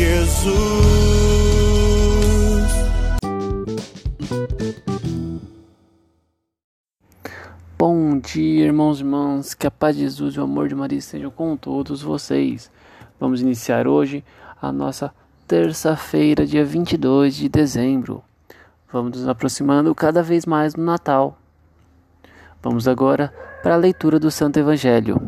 Jesus. Bom dia, irmãos e irmãs, que a paz de Jesus e o amor de Maria estejam com todos vocês. Vamos iniciar hoje a nossa terça-feira, dia 22 de dezembro. Vamos nos aproximando cada vez mais do Natal. Vamos agora para a leitura do Santo Evangelho.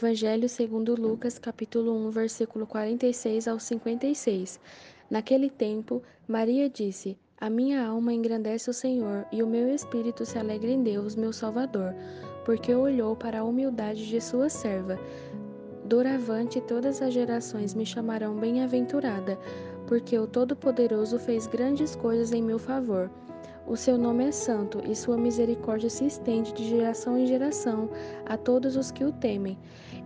Evangelho segundo Lucas, capítulo 1, versículo 46 ao 56. Naquele tempo, Maria disse: A minha alma engrandece o Senhor, e o meu espírito se alegra em Deus, meu Salvador, porque olhou para a humildade de sua serva. Doravante todas as gerações me chamarão bem-aventurada, porque o Todo-Poderoso fez grandes coisas em meu favor. O seu nome é santo e sua misericórdia se estende de geração em geração a todos os que o temem.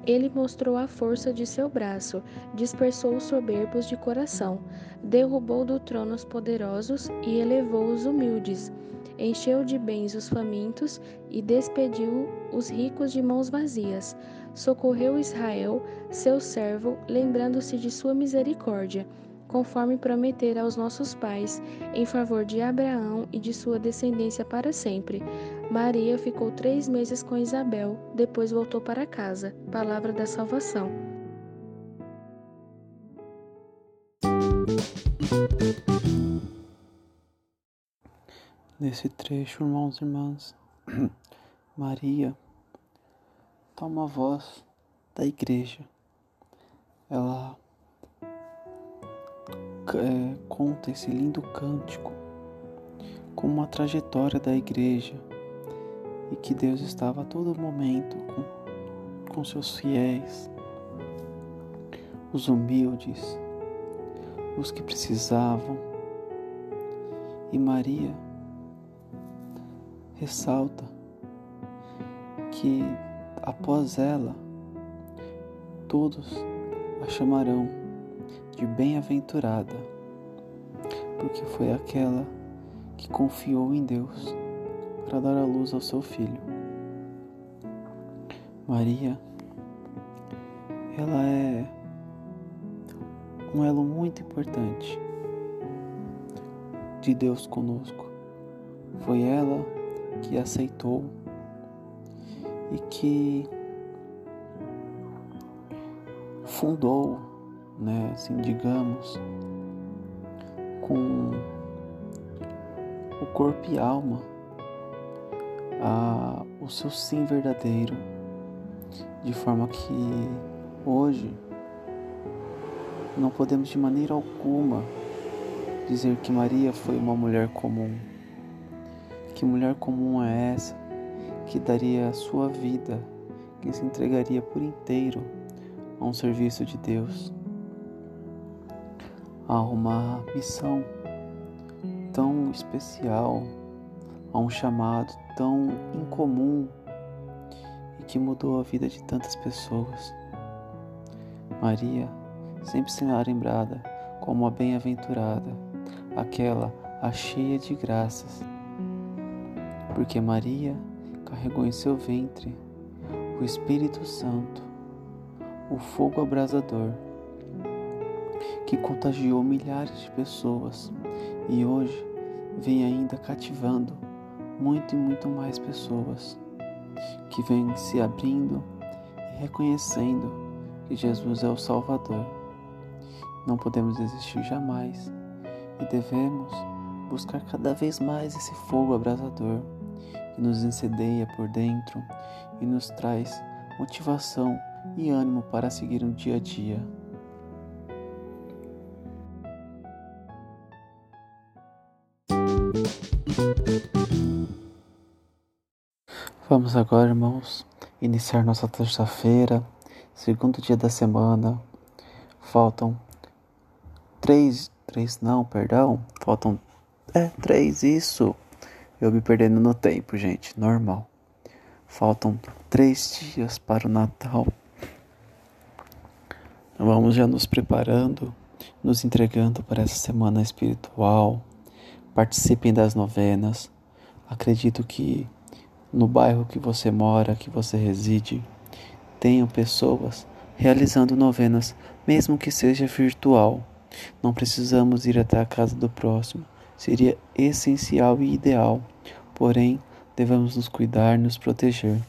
Ele mostrou a força de seu braço, dispersou os soberbos de coração, derrubou do trono os poderosos e elevou os humildes. Encheu de bens os famintos e despediu os ricos de mãos vazias. Socorreu Israel, seu servo, lembrando-se de sua misericórdia conforme prometera aos nossos pais, em favor de Abraão e de sua descendência para sempre. Maria ficou três meses com Isabel, depois voltou para casa. Palavra da salvação. Nesse trecho, irmãos e irmãs, Maria toma a voz da igreja. Ela é, conta esse lindo cântico como uma trajetória da igreja e que Deus estava a todo momento com, com seus fiéis, os humildes, os que precisavam. E Maria ressalta que após ela todos a chamarão de bem-aventurada, porque foi aquela que confiou em Deus para dar a luz ao seu filho. Maria, ela é um elo muito importante de Deus conosco. Foi ela que aceitou e que fundou né, assim, digamos, com o corpo e alma, a, o seu sim verdadeiro, de forma que hoje não podemos de maneira alguma dizer que Maria foi uma mulher comum. Que mulher comum é essa que daria a sua vida, que se entregaria por inteiro a um serviço de Deus? A uma missão tão especial, a um chamado tão incomum e que mudou a vida de tantas pessoas. Maria sempre será lembrada como a bem-aventurada, aquela a cheia de graças, porque Maria carregou em seu ventre o Espírito Santo, o fogo abrasador que contagiou milhares de pessoas e hoje vem ainda cativando muito e muito mais pessoas que vêm se abrindo e reconhecendo que Jesus é o Salvador. Não podemos desistir jamais e devemos buscar cada vez mais esse fogo abrasador que nos incendeia por dentro e nos traz motivação e ânimo para seguir um dia a dia. Vamos agora, irmãos, iniciar nossa terça-feira, segundo dia da semana. Faltam três, três não, perdão, faltam é três isso. Eu me perdendo no tempo, gente, normal. Faltam três dias para o Natal. Vamos já nos preparando, nos entregando para essa semana espiritual. Participem das novenas. Acredito que no bairro que você mora, que você reside, tenham pessoas realizando novenas, mesmo que seja virtual. Não precisamos ir até a casa do próximo, seria essencial e ideal, porém, devemos nos cuidar, nos proteger.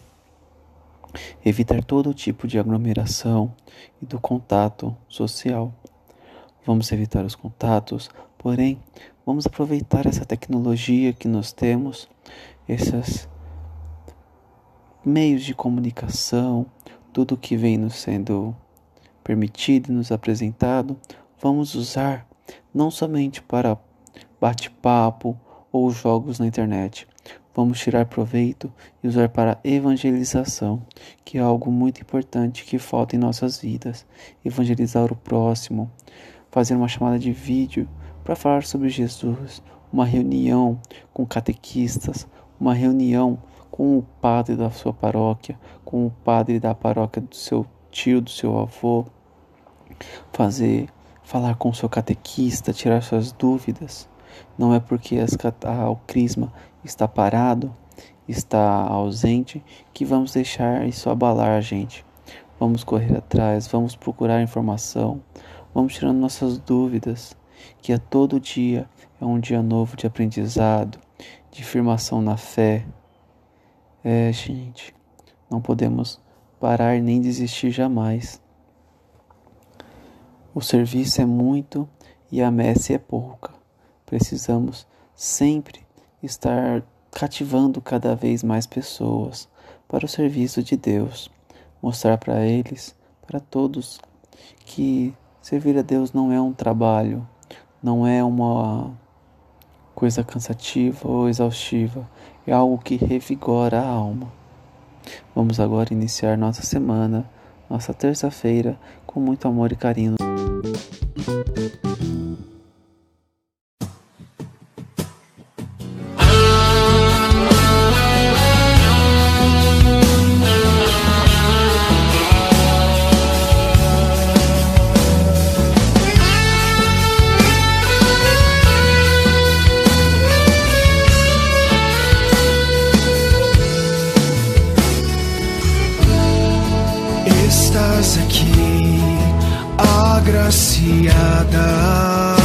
Evitar todo tipo de aglomeração e do contato social. Vamos evitar os contatos, porém, vamos aproveitar essa tecnologia que nós temos, esses meios de comunicação, tudo que vem nos sendo permitido e nos apresentado, vamos usar não somente para bate-papo ou jogos na internet. Vamos tirar proveito e usar para evangelização, que é algo muito importante que falta em nossas vidas. Evangelizar o próximo, fazer uma chamada de vídeo para falar sobre Jesus, uma reunião com catequistas, uma reunião com o padre da sua paróquia, com o padre da paróquia do seu tio, do seu avô, fazer, falar com o seu catequista, tirar suas dúvidas. Não é porque as, a, o crisma está parado, está ausente, que vamos deixar isso abalar a gente. Vamos correr atrás, vamos procurar informação, vamos tirando nossas dúvidas, que a todo dia é um dia novo de aprendizado, de firmação na fé, é, gente, não podemos parar nem desistir jamais. O serviço é muito e a messe é pouca. Precisamos sempre estar cativando cada vez mais pessoas para o serviço de Deus, mostrar para eles, para todos, que servir a Deus não é um trabalho, não é uma coisa cansativa ou exaustiva, é algo que revigora a alma. Vamos agora iniciar nossa semana, nossa terça-feira, com muito amor e carinho. Agraciada.